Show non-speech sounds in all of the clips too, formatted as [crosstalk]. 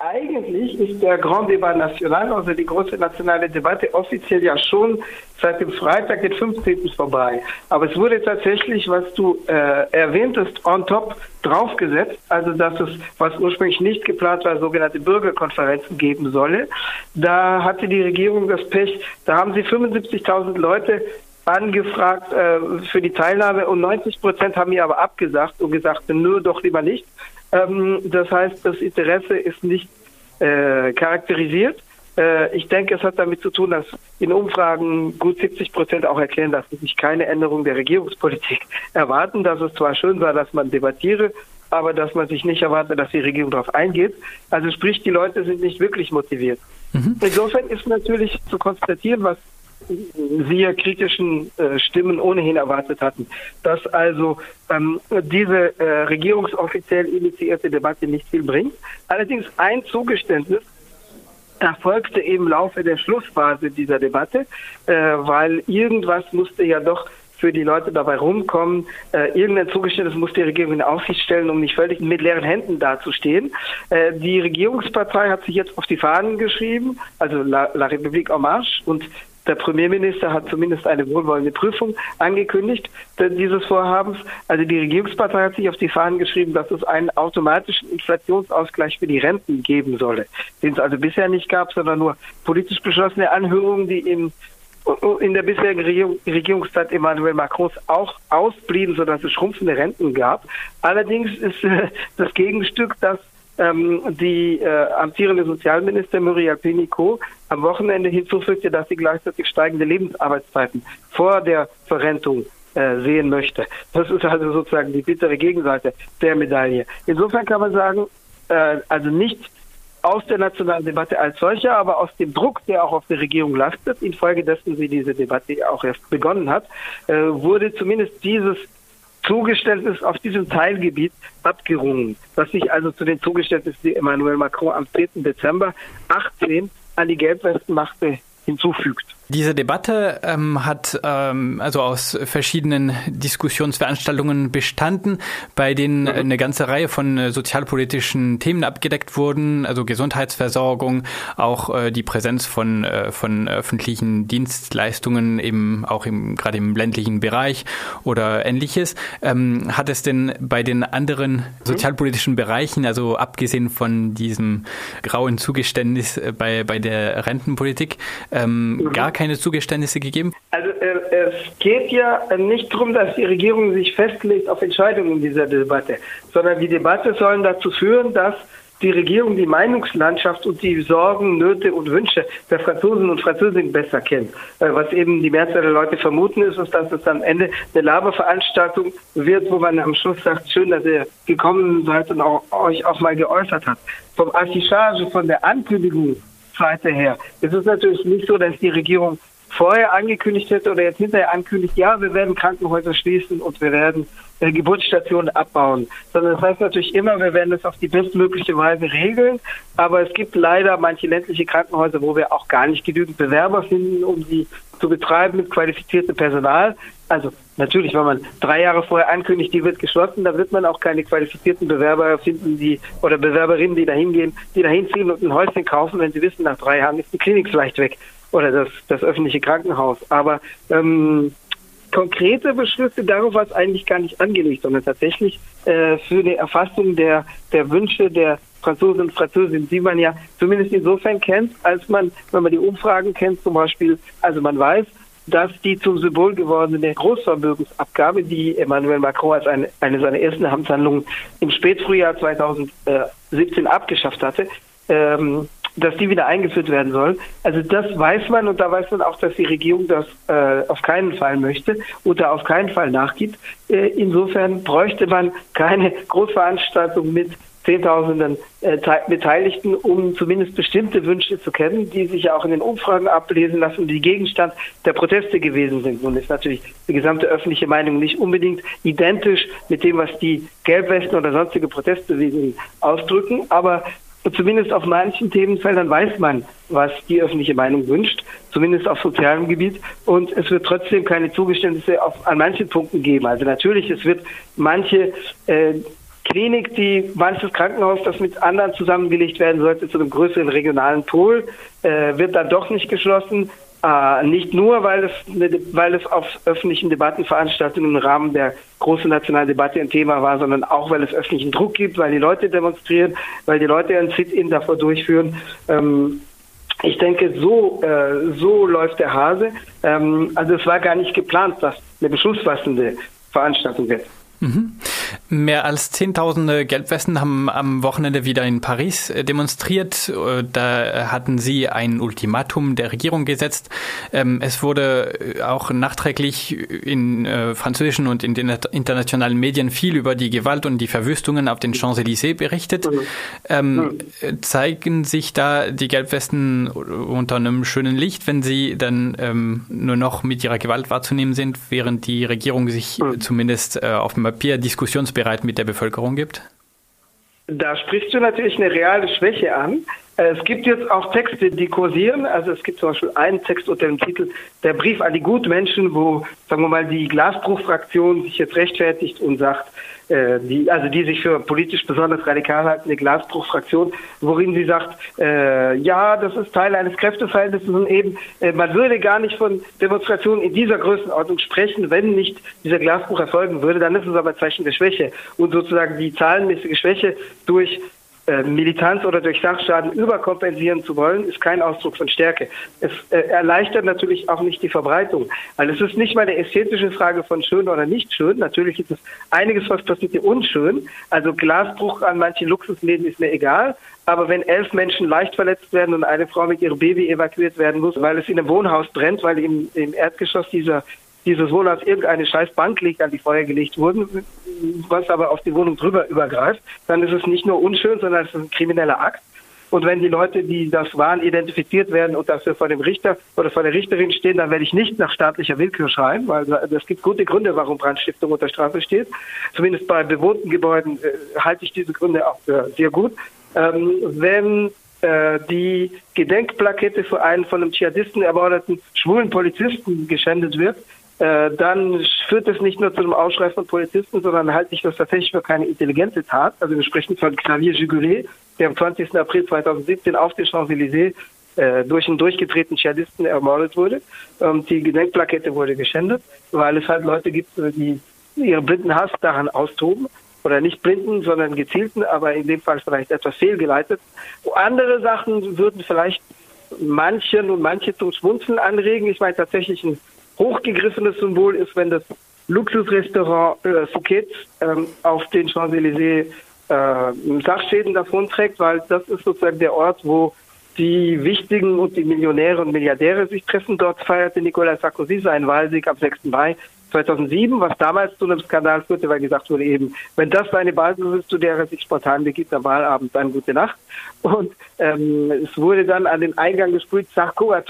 Eigentlich ist der Grand Débat National, also die große nationale Debatte, offiziell ja schon seit dem Freitag, den 15. vorbei. Aber es wurde tatsächlich, was du äh, erwähntest, on top draufgesetzt, also dass es, was ursprünglich nicht geplant war, sogenannte Bürgerkonferenzen geben solle. Da hatte die Regierung das Pech, da haben sie 75.000 Leute angefragt äh, für die Teilnahme und 90 Prozent haben mir aber abgesagt und gesagt, nur doch lieber nicht. Ähm, das heißt, das Interesse ist nicht äh, charakterisiert. Äh, ich denke, es hat damit zu tun, dass in Umfragen gut 70 Prozent auch erklären, dass sie sich keine Änderung der Regierungspolitik [laughs] erwarten, dass es zwar schön sei, dass man debattiere, aber dass man sich nicht erwartet, dass die Regierung darauf eingeht. Also sprich, die Leute sind nicht wirklich motiviert. Mhm. Insofern ist natürlich zu konstatieren, was wir kritischen äh, Stimmen ohnehin erwartet hatten, dass also ähm, diese äh, regierungsoffiziell initiierte Debatte nicht viel bringt. Allerdings ein Zugeständnis erfolgte im Laufe der Schlussphase dieser Debatte, äh, weil irgendwas musste ja doch für die Leute dabei rumkommen. Äh, irgendein Zugeständnis muss die Regierung in Aussicht stellen, um nicht völlig mit leeren Händen dazustehen. Äh, die Regierungspartei hat sich jetzt auf die Fahnen geschrieben, also La, La République en Marche, und der Premierminister hat zumindest eine wohlwollende Prüfung angekündigt dieses Vorhabens. Also die Regierungspartei hat sich auf die Fahnen geschrieben, dass es einen automatischen Inflationsausgleich für die Renten geben solle, den es also bisher nicht gab, sondern nur politisch beschlossene Anhörungen, die in in der bisherigen Regierung, Regierungszeit Emmanuel Macrons auch ausblieben, sodass es schrumpfende Renten gab. Allerdings ist äh, das Gegenstück, dass ähm, die äh, amtierende Sozialminister Muriel Pénicaud am Wochenende hinzufügte, dass sie gleichzeitig steigende Lebensarbeitszeiten vor der Verrentung äh, sehen möchte. Das ist also sozusagen die bittere Gegenseite der Medaille. Insofern kann man sagen, äh, also nicht aus der nationalen Debatte als solcher, aber aus dem Druck, der auch auf der Regierung lastet, infolgedessen sie diese Debatte auch erst begonnen hat, äh, wurde zumindest dieses Zugeständnis auf diesem Teilgebiet abgerungen, was sich also zu den Zugeständnissen, die Emmanuel Macron am 3. Dezember 18 an die Gelbwesten machte, hinzufügt. Diese Debatte ähm, hat ähm, also aus verschiedenen Diskussionsveranstaltungen bestanden, bei denen mhm. eine ganze Reihe von äh, sozialpolitischen Themen abgedeckt wurden, also Gesundheitsversorgung, auch äh, die Präsenz von, äh, von öffentlichen Dienstleistungen eben auch im, gerade im ländlichen Bereich oder ähnliches. Ähm, hat es denn bei den anderen mhm. sozialpolitischen Bereichen, also abgesehen von diesem grauen Zugeständnis äh, bei, bei der Rentenpolitik, ähm, mhm. gar keine Zugeständnisse gegeben? Also äh, es geht ja nicht darum, dass die Regierung sich festlegt auf Entscheidungen in dieser Debatte, sondern die Debatte soll dazu führen, dass die Regierung die Meinungslandschaft und die Sorgen, Nöte und Wünsche der Franzosen und Französinnen besser kennt. Äh, was eben die Mehrzahl der Leute vermuten ist, ist, dass es am Ende eine Laberveranstaltung wird, wo man am Schluss sagt, schön, dass ihr gekommen seid und auch, euch auch mal geäußert habt. Vom Affichage, von der Ankündigung Seite her. Es ist natürlich nicht so, dass die Regierung vorher angekündigt hätte oder jetzt hinterher ankündigt, ja, wir werden Krankenhäuser schließen und wir werden äh, Geburtsstationen abbauen, sondern das heißt natürlich immer, wir werden es auf die bestmögliche Weise regeln, aber es gibt leider manche ländliche Krankenhäuser, wo wir auch gar nicht genügend Bewerber finden, um sie zu betreiben mit qualifiziertem Personal. Also natürlich, wenn man drei Jahre vorher ankündigt, die wird geschlossen, dann wird man auch keine qualifizierten Bewerber finden, die oder Bewerberinnen, die da hingehen, die da hinziehen und ein Häuschen kaufen, wenn sie wissen, nach drei Jahren ist die Klinik vielleicht weg oder das, das öffentliche Krankenhaus. Aber ähm, konkrete Beschlüsse darauf war es eigentlich gar nicht angelegt, sondern tatsächlich äh, für die Erfassung der, der Wünsche der Franzosen und Französinnen, die man ja zumindest insofern kennt, als man, wenn man die Umfragen kennt, zum Beispiel, also man weiß, dass die zum Symbol gewordene Großvermögensabgabe, die Emmanuel Macron als eine, eine seiner ersten Amtshandlungen im Spätfrühjahr 2017 abgeschafft hatte, ähm, dass die wieder eingeführt werden soll. Also das weiß man und da weiß man auch, dass die Regierung das äh, auf keinen Fall möchte und da auf keinen Fall nachgibt. Äh, insofern bräuchte man keine Großveranstaltung mit Zehntausenden äh, Beteiligten, um zumindest bestimmte Wünsche zu kennen, die sich ja auch in den Umfragen ablesen lassen, die Gegenstand der Proteste gewesen sind. Nun ist natürlich die gesamte öffentliche Meinung nicht unbedingt identisch mit dem, was die Gelbwesten oder sonstige Protestbewegungen ausdrücken, aber zumindest auf manchen Themenfeldern weiß man, was die öffentliche Meinung wünscht, zumindest auf sozialem Gebiet. Und es wird trotzdem keine Zugeständnisse auf, an manchen Punkten geben. Also natürlich, es wird manche äh, Klinik, die manches Krankenhaus, das mit anderen zusammengelegt werden sollte, zu einem größeren regionalen Pol, äh, wird dann doch nicht geschlossen. Äh, nicht nur, weil es, weil es auf öffentlichen Debattenveranstaltungen im Rahmen der großen nationalen Debatte ein Thema war, sondern auch, weil es öffentlichen Druck gibt, weil die Leute demonstrieren, weil die Leute ein Sit-in davor durchführen. Ähm, ich denke, so, äh, so läuft der Hase. Ähm, also es war gar nicht geplant, dass eine beschlussfassende Veranstaltung wird. Mhm. Mehr als Zehntausende Gelbwesten haben am Wochenende wieder in Paris äh, demonstriert. Äh, da hatten sie ein Ultimatum der Regierung gesetzt. Ähm, es wurde äh, auch nachträglich in französischen und in den internationalen Medien viel über die Gewalt und die Verwüstungen auf den Champs-Élysées berichtet. Mhm. Ähm, mhm. Zeigen sich da die Gelbwesten unter einem schönen Licht, wenn sie dann ähm, nur noch mit ihrer Gewalt wahrzunehmen sind, während die Regierung sich mhm. zumindest auf dem Papier diskussionsbereit mit der Bevölkerung gibt? Da sprichst du natürlich eine reale Schwäche an. Es gibt jetzt auch Texte, die kursieren. Also es gibt zum Beispiel einen Text unter dem Titel Der Brief an die Gutmenschen, wo, sagen wir mal, die Glasbruchfraktion sich jetzt rechtfertigt und sagt, äh, die, also die sich für politisch besonders radikal halten, eine Glasbruchfraktion, worin sie sagt, äh, ja, das ist Teil eines Kräfteverhältnisses und eben, äh, man würde gar nicht von Demonstrationen in dieser Größenordnung sprechen, wenn nicht dieser Glasbruch erfolgen würde, dann ist es aber Zeichen der Schwäche und sozusagen die zahlenmäßige Schwäche durch Militanz oder durch Sachschaden überkompensieren zu wollen, ist kein Ausdruck von Stärke. Es äh, erleichtert natürlich auch nicht die Verbreitung. Weil es ist nicht mal eine ästhetische Frage von schön oder nicht schön. Natürlich ist es einiges, was passiert hier unschön. Also Glasbruch an manchen Luxusläden ist mir egal. Aber wenn elf Menschen leicht verletzt werden und eine Frau mit ihrem Baby evakuiert werden muss, weil es in einem Wohnhaus brennt, weil im, im Erdgeschoss dieser dieses Wohl auf irgendeine scheiß Bank liegt, an die Feuer gelegt wurden, was aber auf die Wohnung drüber übergreift, dann ist es nicht nur unschön, sondern es ist ein krimineller Akt. Und wenn die Leute, die das waren, identifiziert werden und dafür vor dem Richter oder vor der Richterin stehen, dann werde ich nicht nach staatlicher Willkür schreien, weil es gibt gute Gründe, warum Brandstiftung unter Strafe steht. Zumindest bei bewohnten Gebäuden äh, halte ich diese Gründe auch für sehr gut. Ähm, wenn äh, die Gedenkplakette für einen von einem Dschihadisten ermordeten schwulen Polizisten geschändet wird, äh, dann führt es nicht nur zu einem Ausschrei von Polizisten, sondern halte ich das tatsächlich für keine intelligente Tat. Also wir sprechen von Xavier Jugulet, der am 20. April 2017 auf den Champs-Élysées äh, durch einen durchgedrehten Dschihadisten ermordet wurde. Und die Gedenkplakette wurde geschändet, weil es halt Leute gibt, die ihren blinden Hass daran austoben. Oder nicht blinden, sondern gezielten, aber in dem Fall vielleicht etwas fehlgeleitet. Andere Sachen würden vielleicht manchen und manche zum Schmunzeln anregen. Ich meine tatsächlich ein hochgegriffenes Symbol ist, wenn das Luxusrestaurant äh, Phuket ähm, auf den Champs-Élysées äh, Sachschäden davonträgt, weil das ist sozusagen der Ort, wo die Wichtigen und die Millionäre und Milliardäre sich treffen. Dort feierte Nicolas Sarkozy seinen Wahlsieg am 6. Mai 2007, was damals zu einem Skandal führte, weil gesagt wurde eben, wenn das seine Basis ist, zu der er sich spontan begibt am Wahlabend, dann gute Nacht. Und ähm, es wurde dann an den Eingang gesprüht, Sarko a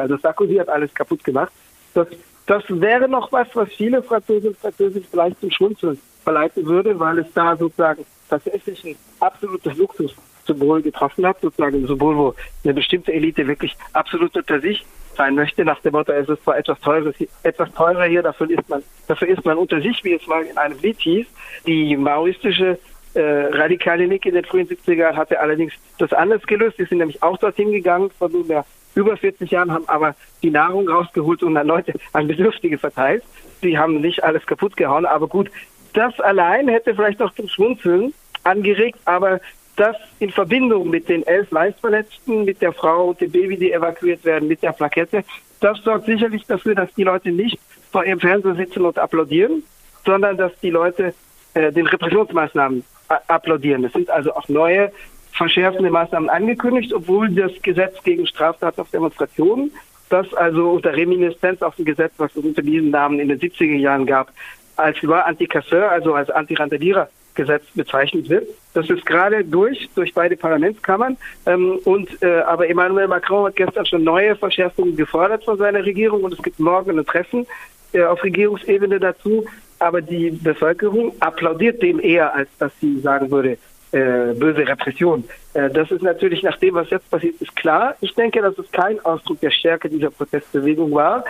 also Sarkozy hat alles kaputt gemacht. Das, das wäre noch was, was viele Franzosen und Französinnen vielleicht zum Schmunzeln verleiten würde, weil es da sozusagen tatsächlich ein absolutes Luxussymbol getroffen hat, sozusagen ein Symbol, wo eine bestimmte Elite wirklich absolut unter sich sein möchte, nach dem Motto, es ist zwar etwas teures, etwas teurer hier, dafür ist man, dafür ist man unter sich, wie es mal in einem Lied hieß. Die maoistische äh, radikale Nick in den frühen 70er Jahren hatte allerdings das anders gelöst. Die sind nämlich auch dorthin gegangen, von nunmehr über 40 Jahren, haben aber die Nahrung rausgeholt und an Leute, an Bedürftige verteilt. Die haben nicht alles kaputt gehauen, aber gut, das allein hätte vielleicht noch zum Schmunzeln angeregt, aber das in Verbindung mit den elf Leichtverletzten, mit der Frau und dem Baby, die evakuiert werden, mit der Plakette, das sorgt sicherlich dafür, dass die Leute nicht vor ihrem Fernseher sitzen und applaudieren, sondern dass die Leute äh, den Repressionsmaßnahmen applaudieren. Es sind also auch neue verschärfende Maßnahmen angekündigt, obwohl das Gesetz gegen Straftaten auf Demonstrationen, das also unter Reminiszenz auf ein Gesetz, was es unter diesem Namen in den 70er Jahren gab, als Loi Anticasseur, also als Antirandalierer Gesetz bezeichnet wird. Das ist gerade durch, durch beide Parlamentskammern. Ähm, und äh, aber Emmanuel Macron hat gestern schon neue Verschärfungen gefordert von seiner Regierung und es gibt morgen ein Treffen äh, auf Regierungsebene dazu. Aber die Bevölkerung applaudiert dem eher, als dass sie sagen würde, äh, böse Repression. Äh, das ist natürlich nach dem, was jetzt passiert ist, klar. Ich denke, dass es kein Ausdruck der Stärke dieser Protestbewegung war.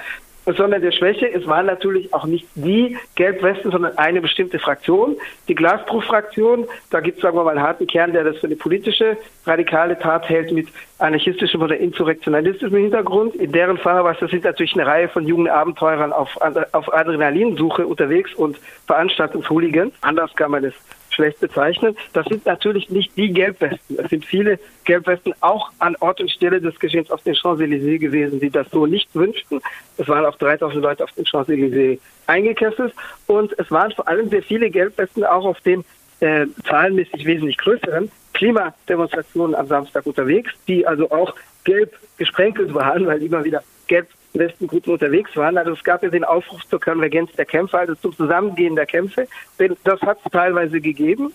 sondern der Schwäche. Es waren natürlich auch nicht die Gelbwesten, sondern eine bestimmte Fraktion, die Glasbruch-Fraktion. Da gibt es, sagen wir mal, einen harten Kern, der das für eine politische, radikale Tat hält mit anarchistischem oder insurrektionalistischem Hintergrund. In deren Fahrwasser sind natürlich eine Reihe von jungen Abenteurern auf, auf Adrenalinsuche unterwegs und Veranstaltungshooligans. Anders kann man es schlecht bezeichnen. Das sind natürlich nicht die Gelbwesten. Es sind viele Gelbwesten auch an Ort und Stelle des Geschehens auf den Champs-Élysées gewesen, die das so nicht wünschten. Es waren auch 3000 Leute auf den Champs-Élysées eingekesselt und es waren vor allem sehr viele Gelbwesten auch auf den äh, zahlenmäßig wesentlich größeren Klimademonstrationen am Samstag unterwegs, die also auch gelb gesprenkelt waren, weil immer wieder gelb Westengruppen unterwegs waren. Also es gab ja den Aufruf zur Konvergenz der Kämpfe, also zum Zusammengehen der Kämpfe. Denn das hat es teilweise gegeben,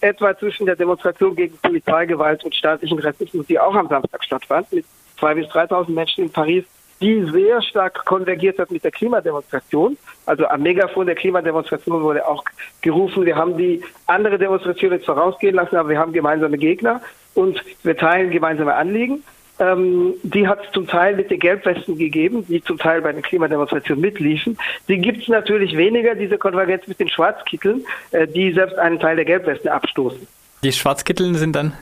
etwa zwischen der Demonstration gegen Polizeigewalt und staatlichen Rassismus, die auch am Samstag stattfand, mit zwei bis 3.000 Menschen in Paris, die sehr stark konvergiert hat mit der Klimademonstration. Also am Megafon der Klimademonstration wurde auch gerufen, wir haben die andere Demonstration jetzt vorausgehen lassen, aber wir haben gemeinsame Gegner und wir teilen gemeinsame Anliegen. Ähm, die hat es zum Teil mit den Gelbwesten gegeben, die zum Teil bei den Klimademonstrationen mitliefen. Die gibt es natürlich weniger, diese Konvergenz mit den Schwarzkitteln, äh, die selbst einen Teil der Gelbwesten abstoßen. Die Schwarzkitteln sind dann?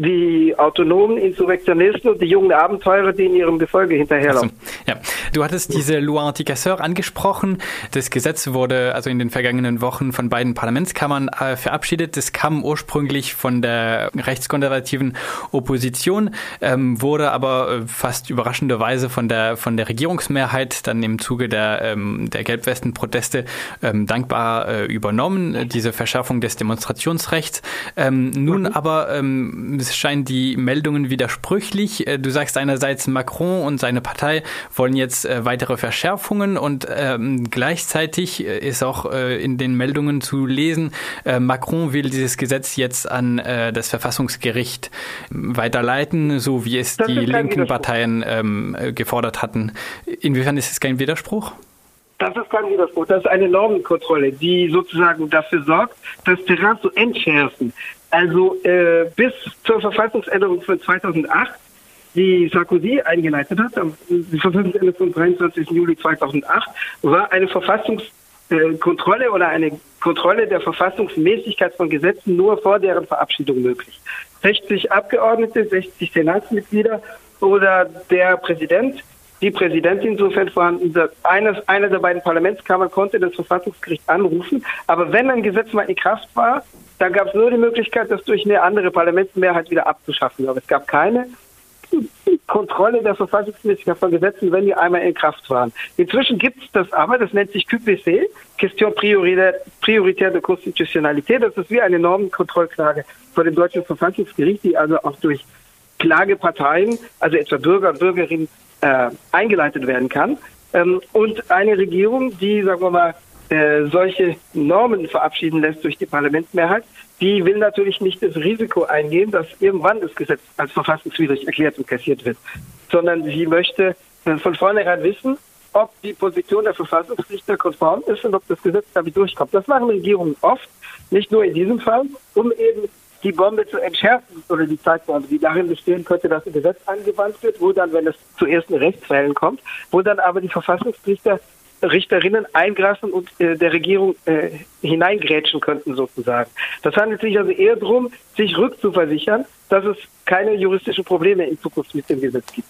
Die autonomen Insurrektionisten und die jungen Abenteurer, die in ihrem Gefolge hinterherlaufen. Also, ja. Du hattest diese Loi Anticasseur angesprochen. Das Gesetz wurde also in den vergangenen Wochen von beiden Parlamentskammern äh, verabschiedet. Das kam ursprünglich von der rechtskonservativen Opposition, ähm, wurde aber äh, fast überraschenderweise von der von der Regierungsmehrheit dann im Zuge der ähm, der Gelbwesten-Proteste ähm, dankbar äh, übernommen. Diese Verschärfung des Demonstrationsrechts. Ähm, nun mhm. aber es scheinen die Meldungen widersprüchlich. Äh, du sagst einerseits, Macron und seine Partei wollen jetzt äh, weitere Verschärfungen und ähm, gleichzeitig äh, ist auch äh, in den Meldungen zu lesen, äh, Macron will dieses Gesetz jetzt an äh, das Verfassungsgericht weiterleiten, so wie es das die linken Parteien ähm, gefordert hatten. Inwiefern ist es kein Widerspruch? Das ist kein Widerspruch. Das ist eine Normenkontrolle, die sozusagen dafür sorgt, das Terrain zu entschärfen. Also äh, bis zur Verfassungsänderung von 2008, die Sarkozy eingeleitet hat, die Verfassungsänderung vom 23. Juli 2008, war eine Verfassungskontrolle oder eine Kontrolle der Verfassungsmäßigkeit von Gesetzen nur vor deren Verabschiedung möglich. 60 Abgeordnete, 60 Senatsmitglieder oder der Präsident, die Präsidentin, sofern vorhanden, eines, eine der beiden Parlamentskammern konnte das Verfassungsgericht anrufen. Aber wenn ein Gesetz mal in Kraft war, da gab es nur die Möglichkeit, das durch eine andere Parlamentsmehrheit wieder abzuschaffen. Aber es gab keine Kontrolle der Verfassungsmäßigkeit von Gesetzen, wenn die einmal in Kraft waren. Inzwischen gibt es das aber, das nennt sich QPC, Question Prioritär de Konstitutionalität. Das ist wie eine Normenkontrollklage vor dem deutschen Verfassungsgericht, die also auch durch Klageparteien, also etwa Bürger und Bürgerinnen, äh, eingeleitet werden kann. Ähm, und eine Regierung, die, sagen wir mal, äh, solche Normen verabschieden lässt durch die Parlamentsmehrheit, die will natürlich nicht das Risiko eingehen, dass irgendwann das Gesetz als verfassungswidrig erklärt und kassiert wird, sondern sie möchte äh, von vornherein wissen, ob die Position der Verfassungsrichter konform ist und ob das Gesetz damit durchkommt. Das machen Regierungen oft, nicht nur in diesem Fall, um eben die Bombe zu entschärfen oder die Zeitbombe, die darin bestehen könnte, dass ein Gesetz angewandt wird, wo dann, wenn es zu ersten Rechtsfällen kommt, wo dann aber die Verfassungsrichter Richterinnen eingreifen und äh, der Regierung äh, hineingrätschen könnten sozusagen. Das handelt sich also eher darum, sich rückzuversichern, dass es keine juristischen Probleme in Zukunft mit dem Gesetz gibt.